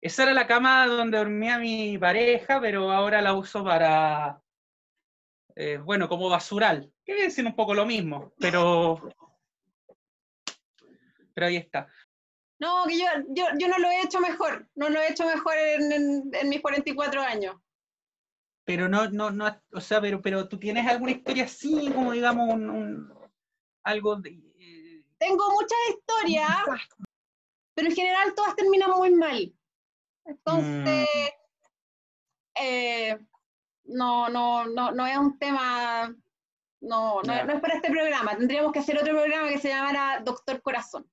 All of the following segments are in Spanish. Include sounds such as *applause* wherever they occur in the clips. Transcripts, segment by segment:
esa era la cama donde dormía mi pareja, pero ahora la uso para, eh, bueno, como basural, que viene siendo un poco lo mismo, pero, pero ahí está. No, que yo, yo, yo no lo he hecho mejor, no lo he hecho mejor en, en, en mis 44 años. Pero no, no, no, o sea, pero, pero tú tienes alguna historia así, como digamos, un, un- algo de, eh, Tengo muchas historias, pero en general todas terminan muy mal. Entonces, eh, no, no, no, no es un tema, no, no, es para este programa. Tendríamos que hacer otro programa que se llamara Doctor Corazón.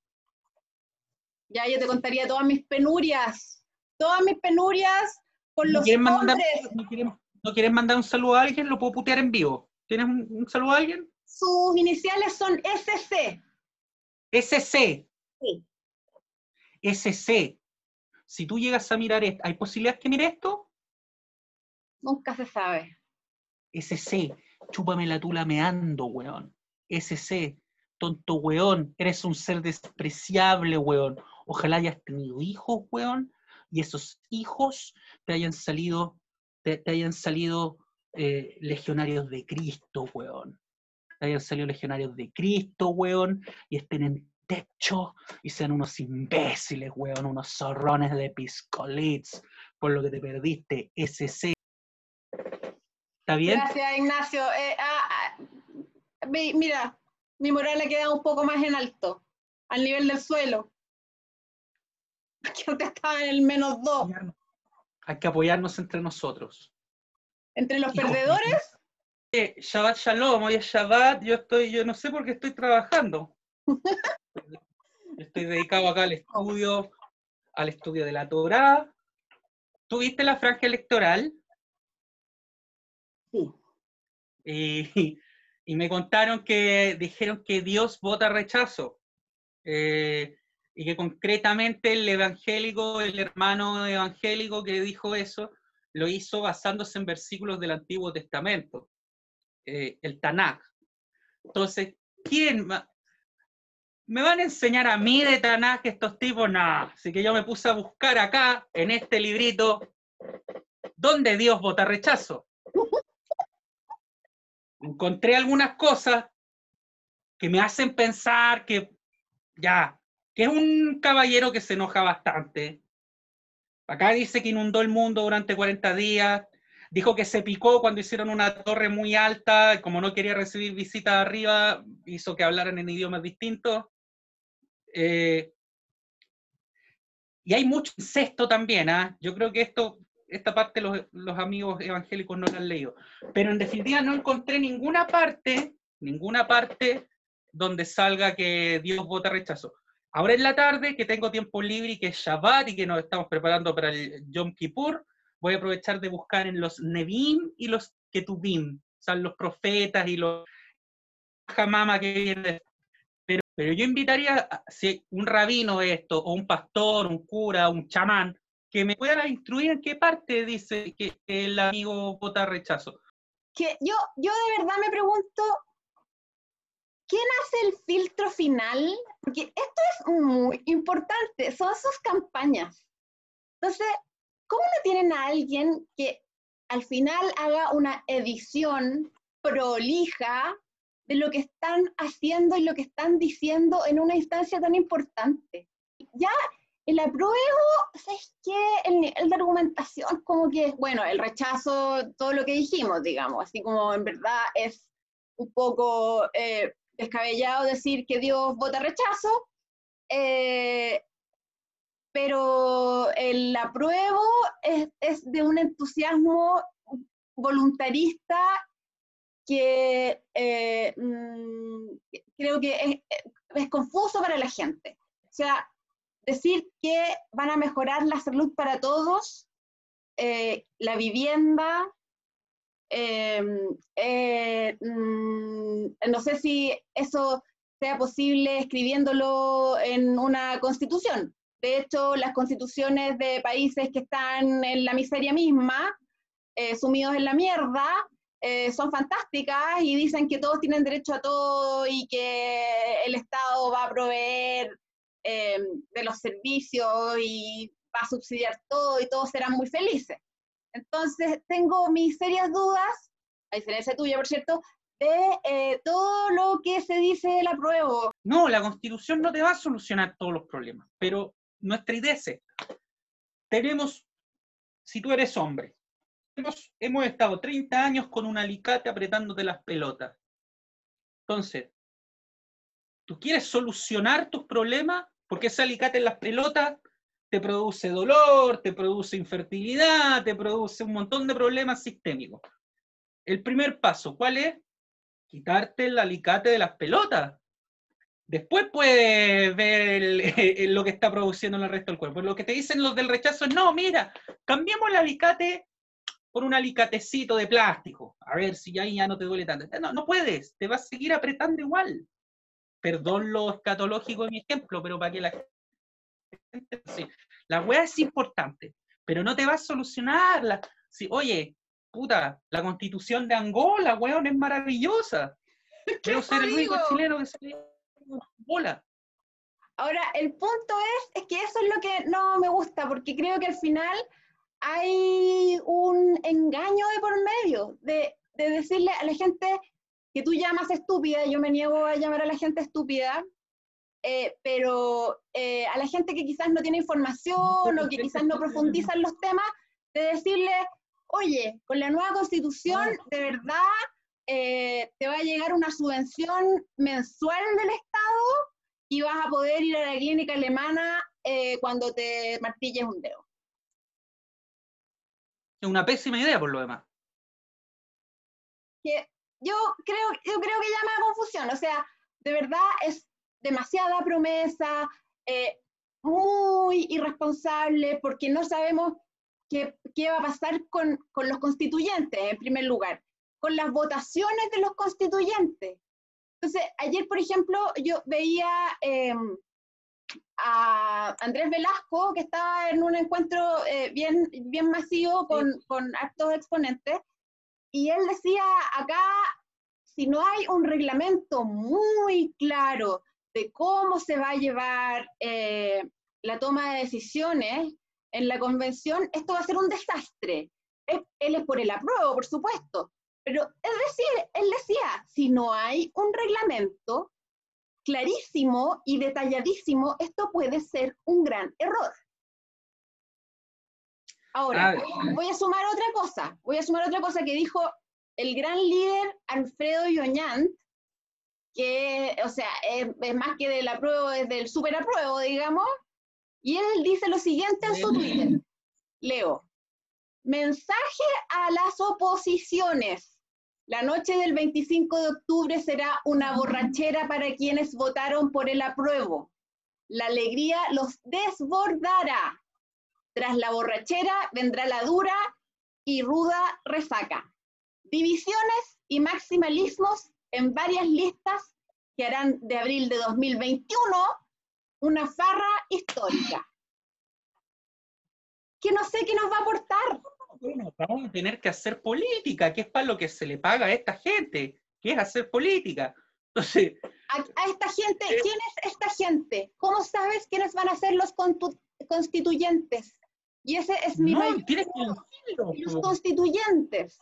Ya yo te contaría todas mis penurias, todas mis penurias con ¿no los mandar, hombres, no quieres, no quieres mandar un saludo a alguien? Lo puedo putear en vivo. ¿Tienes un, un saludo a alguien? sus iniciales son SC. SC. Sí. SC. Si tú llegas a mirar esto, ¿hay posibilidades que mire esto? Nunca se sabe. SC. Chúpame la tula meando, weón. SC. Tonto weón. Eres un ser despreciable, weón. Ojalá hayas tenido hijos, weón. Y esos hijos te hayan salido, te, te hayan salido eh, legionarios de Cristo, weón. Te hayan salido legionarios de Cristo, weón. Y estén en techo y sean unos imbéciles, weón. Unos zorrones de piscolits por lo que te perdiste. SC. ¿Está bien? Gracias, Ignacio. Eh, ah, ah, mi- mira, mi moral ha quedado un poco más en alto, al nivel del suelo. *laughs* Que antes estaba en el menos dos. Hay que apoyarnos entre nosotros. Entre los perdedores, Eh, Shabbat Shalom, hoy es Shabbat, yo estoy, yo no sé por qué estoy trabajando. *laughs* Estoy dedicado acá al estudio, al estudio de la Torah. ¿Tuviste la franja electoral? Sí. Y, y me contaron que dijeron que Dios vota rechazo. Eh, y que concretamente el evangélico, el hermano evangélico que dijo eso, lo hizo basándose en versículos del Antiguo Testamento, eh, el Tanakh. Entonces, ¿quién me van a enseñar a mí de Tanakh estos tipos? Nada. Así que yo me puse a buscar acá, en este librito, ¿dónde Dios vota rechazo? Encontré algunas cosas que me hacen pensar que ya, que es un caballero que se enoja bastante. Acá dice que inundó el mundo durante 40 días. Dijo que se picó cuando hicieron una torre muy alta, como no quería recibir visitas arriba, hizo que hablaran en idiomas distintos. Eh, y hay mucho incesto también, ¿ah? Yo creo que esto, esta parte los, los amigos evangélicos no la han leído. Pero en definitiva no encontré ninguna parte, ninguna parte donde salga que Dios vota rechazo. Ahora en la tarde, que tengo tiempo libre y que es Shabbat y que nos estamos preparando para el Yom Kippur, voy a aprovechar de buscar en los Nevim y los Ketubim, o sea, los profetas y los Jamama que vienen. Pero, yo invitaría, a- si un rabino esto, o un pastor, un cura, un chamán, que me pueda instruir en qué parte dice que el amigo vota rechazo. que yo, yo de verdad me pregunto, ¿quién hace el filtro final? Porque esto es muy importante, son sus campañas. Entonces, ¿cómo no tienen a alguien que al final haga una edición prolija de lo que están haciendo y lo que están diciendo en una instancia tan importante? Ya el apruebo, ¿sabes qué? El nivel de argumentación, como que, bueno, el rechazo, todo lo que dijimos, digamos, así como en verdad es un poco eh, descabellado decir que Dios vota rechazo, eh, pero el apruebo es, es de un entusiasmo voluntarista que eh, mm, creo que es, es confuso para la gente. O sea, decir que van a mejorar la salud para todos, eh, la vivienda, eh, eh, mm, no sé si eso sea posible escribiéndolo en una constitución. De hecho, las constituciones de países que están en la miseria misma, eh, sumidos en la mierda, eh, son fantásticas y dicen que todos tienen derecho a todo y que el Estado va a proveer eh, de los servicios y va a subsidiar todo y todos serán muy felices. Entonces, tengo mis serias dudas, a diferencia tuya, por cierto, de eh, todo lo que se dice del apruebo. No, la constitución no te va a solucionar todos los problemas, pero nuestra idea es esta. Tenemos, si tú eres hombre, hemos, hemos estado 30 años con un alicate apretándote las pelotas. Entonces, tú quieres solucionar tus problemas porque ese alicate en las pelotas te produce dolor, te produce infertilidad, te produce un montón de problemas sistémicos. El primer paso, ¿cuál es? Quitarte el alicate de las pelotas. Después puedes ver *laughs* lo que está produciendo en el resto del cuerpo. Lo que te dicen los del rechazo es, no, mira, cambiamos el alicate por un alicatecito de plástico. A ver si ahí ya no te duele tanto. No, no puedes, te vas a seguir apretando igual. Perdón lo escatológico de mi ejemplo, pero para que la la weá es importante, pero no te va a solucionar. La, si, oye, puta, la constitución de Angola, weón, es maravillosa. *laughs* Quiero ser el único chileno que se Angola. Ahora, el punto es, es que eso es lo que no me gusta, porque creo que al final hay un engaño de por medio, de, de decirle a la gente que tú llamas estúpida, yo me niego a llamar a la gente estúpida, eh, pero eh, a la gente que quizás no tiene información o que quizás no profundiza en los temas, de decirle, oye, con la nueva constitución, de verdad, eh, te va a llegar una subvención mensual del Estado y vas a poder ir a la clínica alemana cuando te martilles un dedo. Es una pésima idea por lo demás. Yo creo, yo creo que llama a confusión, o sea, de verdad es demasiada promesa, eh, muy irresponsable, porque no sabemos qué, qué va a pasar con, con, los constituyentes, en primer lugar, con las votaciones de los constituyentes. Entonces, ayer, por ejemplo, yo veía em, a Andrés Velasco, que estaba en un encuentro eh, bien, bien masivo con, con actos exponentes, y él decía, acá, si no hay un reglamento muy claro de cómo se va a llevar eh, la toma de decisiones en la convención, esto va a ser un desastre. Él, es por el apruebo, por supuesto, pero es decir, él decía, si no hay un reglamento clarísimo y detalladísimo, esto puede ser un gran error. Ahora, voy a sumar otra cosa, voy a sumar otra cosa que dijo el gran líder Alfredo Yoñant, que, o sea, es, más que del apruebo, es del super apruebo, digamos, y él dice lo siguiente en su Twitter. Leo, mensaje a las oposiciones. La noche del 25 de octubre será una borrachera para quienes votaron por el apruebo. La alegría los desbordará. Tras la borrachera vendrá la dura y ruda resaca. Divisiones y maximalismos en varias listas que harán de abril de 2021 una farra histórica. Que no sé qué nos va a aportar. Bueno, vamos a tener que hacer política, que es para lo que se le paga a esta gente, que es hacer política. Entonces, a, esta gente, eh, ¿quién es esta gente? ¿Cómo sabes quiénes van a ser los constituyentes? Y ese es mi no, Los constituyentes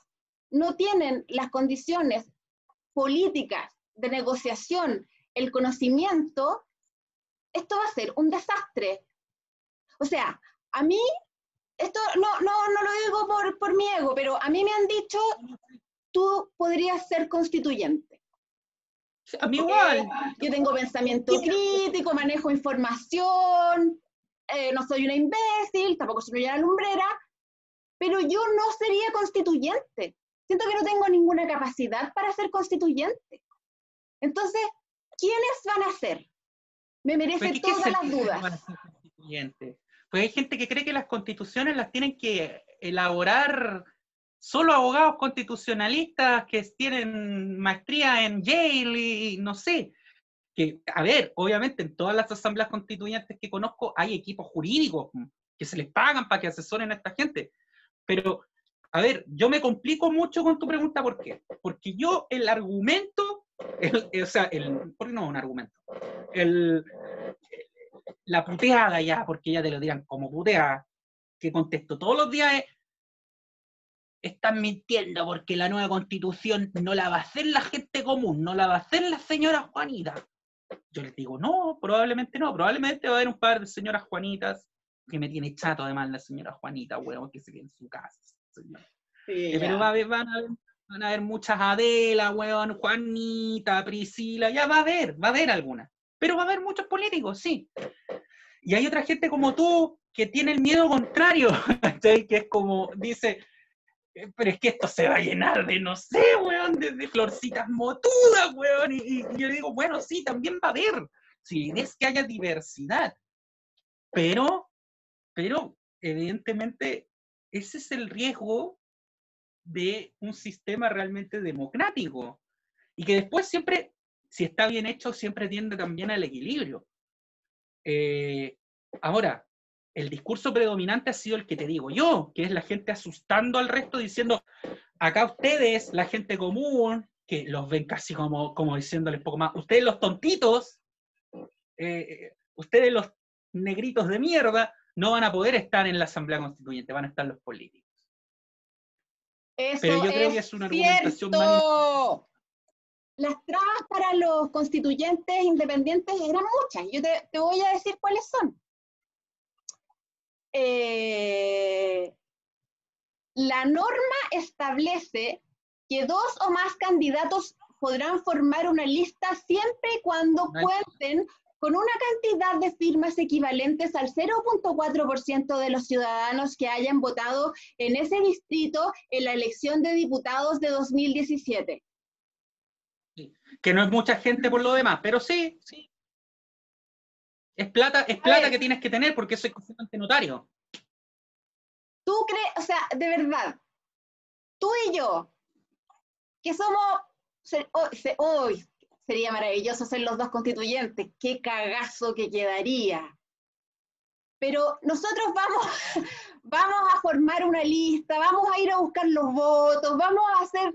no tienen las condiciones políticas, de negociación, el conocimiento, esto va a ser un desastre. O sea, a mí, esto no, no, no lo digo por, por mi ego, pero a mí me han dicho, tú podrías ser constituyente. A mí igual. Yo tengo pensamiento crítico, manejo información, eh, no soy una imbécil, tampoco soy una lumbrera, pero yo no sería constituyente siento que no tengo ninguna capacidad para ser constituyente. Entonces, ¿quiénes van a ser? Me merece todas las dudas. Pues hay gente que cree que las constituciones las tienen que elaborar solo abogados constitucionalistas que tienen maestría en Yale y no sé. Que, a ver, obviamente en todas las asambleas constituyentes que conozco hay equipos jurídicos que se les pagan para que asesoren a esta gente. Pero a ver, yo me complico mucho con tu pregunta, ¿por qué? Porque yo el argumento, o sea, el, ¿por qué no un argumento? El, la puteada ya, porque ya te lo dirán como puteada, que contesto todos los días es, están mintiendo porque la nueva constitución no la va a hacer la gente común, no la va a hacer la señora Juanita. Yo les digo, no, probablemente no, probablemente va a haber un par de señoras Juanitas que me tiene chato además la señora Juanita, huevón, que se quede en su casa. Eh, pero va a haber, van, a haber, van a haber muchas Adela, huevón, Juanita, Priscila, ya va a haber, va a haber algunas. Pero va a haber muchos políticos, sí. Y hay otra gente como tú que tiene el miedo contrario, *laughs* que es como, dice, eh, pero es que esto se va a llenar de, no sé, weón, de, florcitas motudas, weón. Y, yo digo, bueno, sí, también va a haber, si es que haya diversidad. Pero, pero, evidentemente, ese es el riesgo de un sistema realmente democrático. Y que después siempre, si está bien hecho, siempre tiende también al equilibrio. Eh, ahora, el discurso predominante ha sido el que te digo yo, que es la gente asustando al resto diciendo, acá ustedes, la gente común, que los ven casi como, como diciéndoles poco más, ustedes los tontitos, eh, ustedes los negritos de mierda, no van a poder estar en la Asamblea Constituyente, van a estar los políticos. Pero yo creo que es una argumentación más... Las trabas para los constituyentes independientes eran muchas. Yo te voy a decir cuáles son. Eh, la norma establece que dos o más candidatos podrán formar una lista siempre y cuando cuenten con una cantidad de firmas equivalentes al 0.4% de los ciudadanos que hayan votado en ese distrito en la elección de diputados de 2017. Que no es mucha gente por lo demás, pero sí, sí. Es plata, es plata que tienes que tener porque eso es ante notario. Tú crees, o sea, de verdad, tú y yo, que somos, hoy sería maravilloso ser los dos constituyentes, qué cagazo que quedaría. Pero nosotros vamos, *laughs* vamos a formar una lista, vamos a ir a buscar los votos, vamos a hacer...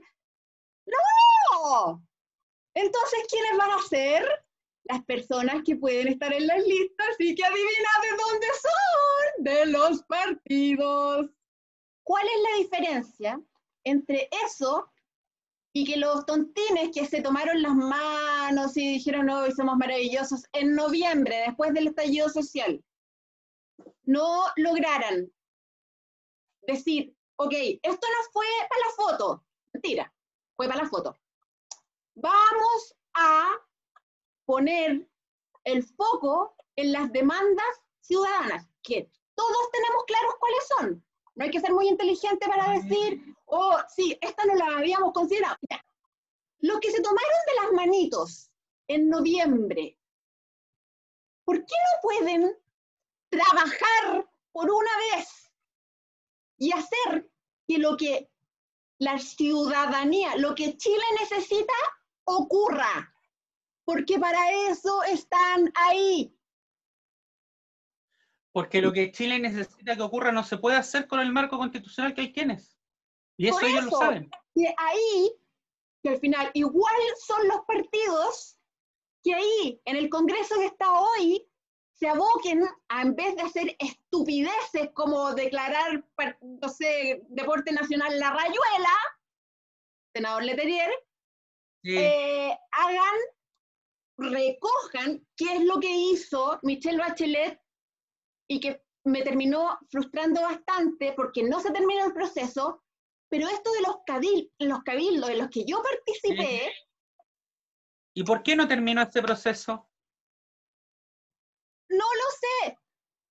¡No! Entonces, ¿quiénes van a ser? las personas que pueden estar en las listas y que adivina de dónde son, de los partidos. ¿Cuál es la diferencia entre eso y que los tontines que se tomaron las manos y dijeron, hoy somos maravillosos, en noviembre, después del estallido social, no lograran decir, ok, esto no fue para la foto, mentira, fue para la foto. Vamos a poner el foco en las demandas ciudadanas, que todos tenemos claros cuáles son. No hay que ser muy inteligente para decir, oh, sí, esta no la habíamos considerado. Los que se tomaron de las manitos en noviembre, ¿por qué no pueden trabajar por una vez y hacer que lo que la ciudadanía, lo que Chile necesita, ocurra? porque para eso están ahí. Porque lo que Chile necesita que ocurra no se puede hacer con el marco constitucional que hay quienes. Y eso, ellos lo saben. Y ahí, que al final igual son los partidos que ahí, en el Congreso que está hoy, se aboquen a, en vez de hacer estupideces como declarar, no sé, deporte nacional la rayuela, senador Leterier, eh, hagan recojan qué es lo que hizo Michelle Bachelet y que me terminó frustrando bastante porque no se terminó el proceso, pero esto de los, los cabildos en los que yo participé... ¿Y por qué no terminó este proceso? No lo sé,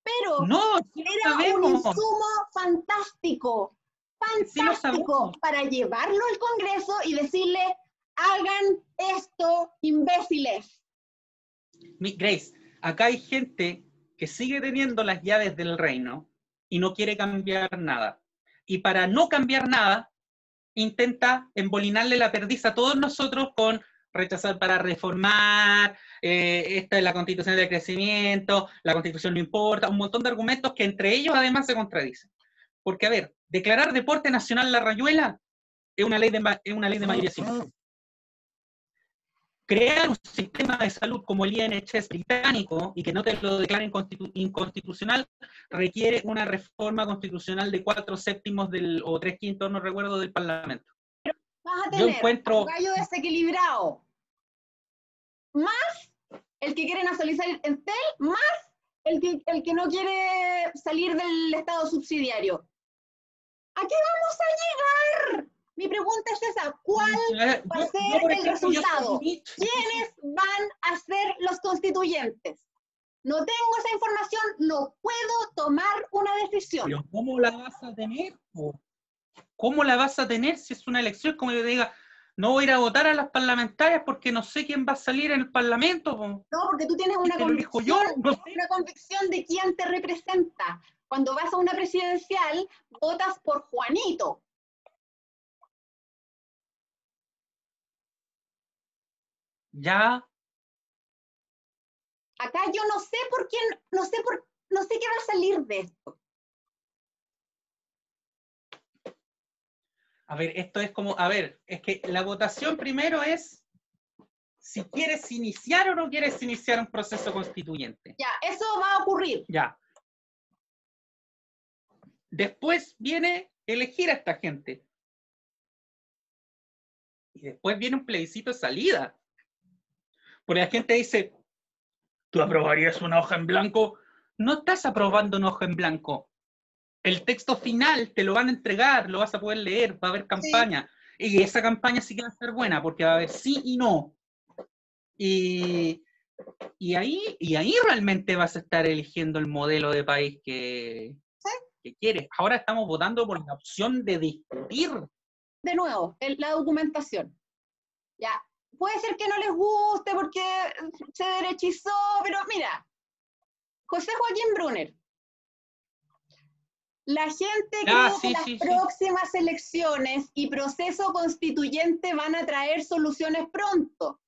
pero no, era un insumo fantástico, fantástico para llevarlo al Congreso y decirle, hagan esto, imbéciles. Grace, acá hay gente que sigue teniendo las llaves del reino y no quiere cambiar nada. Y para no cambiar nada, intenta embolinarle la perdiz a todos nosotros con rechazar para reformar, eh, esta es la constitución del crecimiento, la constitución no importa, un montón de argumentos que entre ellos además se contradicen. Porque, a ver, declarar deporte nacional la rayuela es una ley de, es una ley de mayoría simple crear un sistema de salud como el INHS británico y que no te lo declaren inconstitucional requiere una reforma constitucional de cuatro séptimos del, o tres quintos, no recuerdo, del Parlamento. Vas a tener Yo encuentro... un gallo desequilibrado, más el que quiere nacionalizar el TEL, más el que, el que no quiere salir del Estado subsidiario. ¿A qué vamos a llegar? Mi pregunta es esa, ¿cuál va a ser el resultado? ¿Quiénes van a ser los constituyentes? No tengo esa información, no puedo tomar una decisión. Pero ¿cómo la vas a tener? ¿Cómo la vas a tener si es una elección? Como yo te diga, no voy a ir a votar a las parlamentarias porque no sé quién va a salir en el Parlamento. No, porque tú tienes una convicción, una convicción de quién te representa. Cuando vas a una presidencial, votas por Juanito, ya. Acá yo no sé por quién, no sé por, no sé qué va a salir de esto. A ver, esto es como, a ver, es que la votación primero es si quieres iniciar o no quieres iniciar un proceso constituyente. Ya, eso va a ocurrir. Ya. Después viene elegir a esta gente. Y después viene un plebiscito de salida. Porque la gente dice, ¿tú aprobarías una hoja en blanco? No estás aprobando una hoja en blanco. El texto final te lo van a entregar, lo vas a poder leer, va a haber campaña. Y esa campaña sí que va a ser buena, porque va a haber sí y no. Y, ahí, y ahí realmente vas a estar eligiendo el modelo de país que, que quieres. Ahora estamos votando por la opción de discutir. De nuevo, la documentación. Ya, puede ser que no les guste porque se derechizó, pero mira, José Joaquín Brunner. La gente cree que las próximas elecciones y proceso constituyente van a traer soluciones pronto.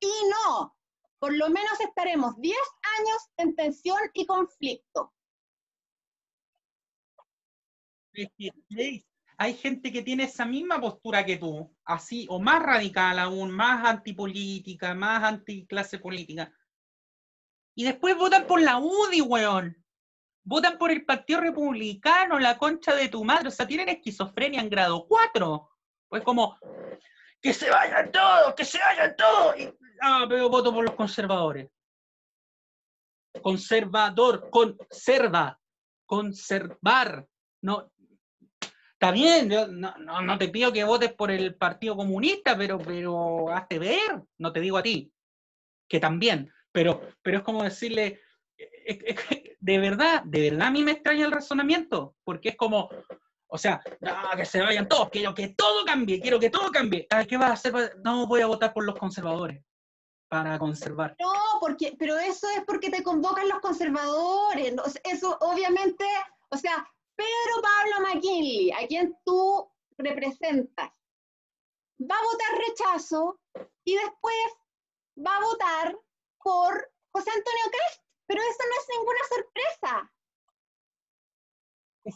Y no, por lo menos estaremos 10 años en tensión y conflicto hay gente que tiene esa misma postura que tú, así, o más radical aún, más antipolítica, más anticlase política. Y después votan por la UDI, weón. Votan por el Partido Republicano, la concha de tu madre. O sea, tienen esquizofrenia en grado 4. Pues como, que se vayan todos, que se vayan todos. ah, pero voto por los conservadores. Conservador, conserva, conservar. No, Está bien, yo no, te pido que votes por el Partido Comunista, pero, pero hazte ver, no te digo a ti, que también, pero, pero es como decirle, *laughs* de verdad, de verdad a mí me extraña el razonamiento, porque es como, o sea, que se vayan todos, quiero que todo cambie, quiero que todo cambie. ¿Qué vas a hacer? No voy a votar por los conservadores para conservar. No, porque, pero eso es porque te convocan los conservadores. Eso obviamente, o sea, Pedro Pablo McKinley, a quien tú representas, va a votar rechazo y después va a votar por José Antonio Cast, pero eso no es ninguna sorpresa.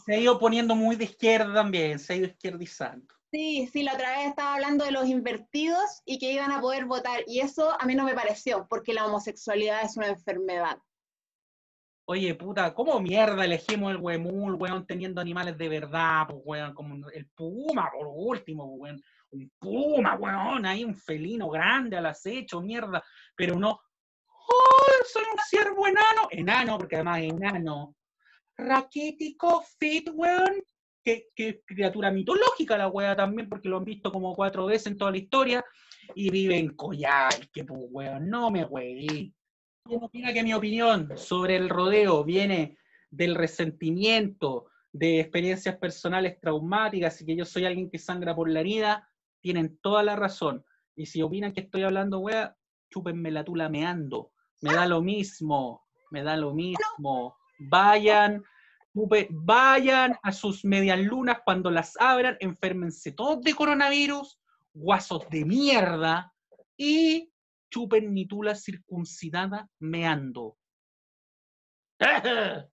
Se ha ido poniendo muy de izquierda también, se ha ido izquierdizando. Sí, sí, la otra vez estaba hablando de los invertidos y que iban a poder votar, y eso a mí no me pareció, porque la homosexualidad es una enfermedad. Oye, puta, ¿cómo mierda elegimos el huemul, weón, teniendo animales de verdad, pues, weón, como el puma, por último, weón, un puma, weón, ahí un felino grande al acecho, mierda, pero no, ¡oh, soy un ciervo enano! Enano, porque además enano. Raquítico, fit, weón, que, criatura mitológica la weá también, porque lo han visto como cuatro veces en toda la historia, y vive en Coyal, que pues, weón, no me weí. ¿Quién opina que mi opinión sobre el rodeo viene del resentimiento, de experiencias personales traumáticas y que yo soy alguien que sangra por la herida? Tienen toda la razón. Y si opinan que estoy hablando, wea, chúpenme la tula meando. Me da lo mismo, me da lo mismo. Vayan, vayan a sus medias lunas cuando las abran, enférmense todos de coronavirus, guasos de mierda, y chupen mi tula circuncidada meando. *laughs*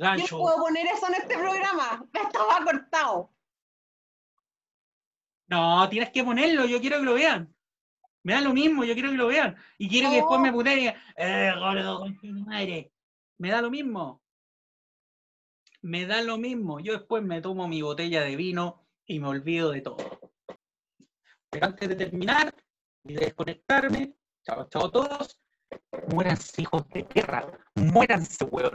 Yo puedo poner eso en este programa. Esto va cortado. No, tienes que ponerlo, yo quiero que lo vean. Me da lo mismo, yo quiero que lo vean. Y quiero que después me puteen y digan, eh, gordo, madre. Me da lo mismo. Me da lo mismo. Yo después me tomo mi botella de vino y me olvido de todo. Pero antes de terminar y de desconectarme, chao, chao a todos, muéranse hijos de perra, muéranse, weón.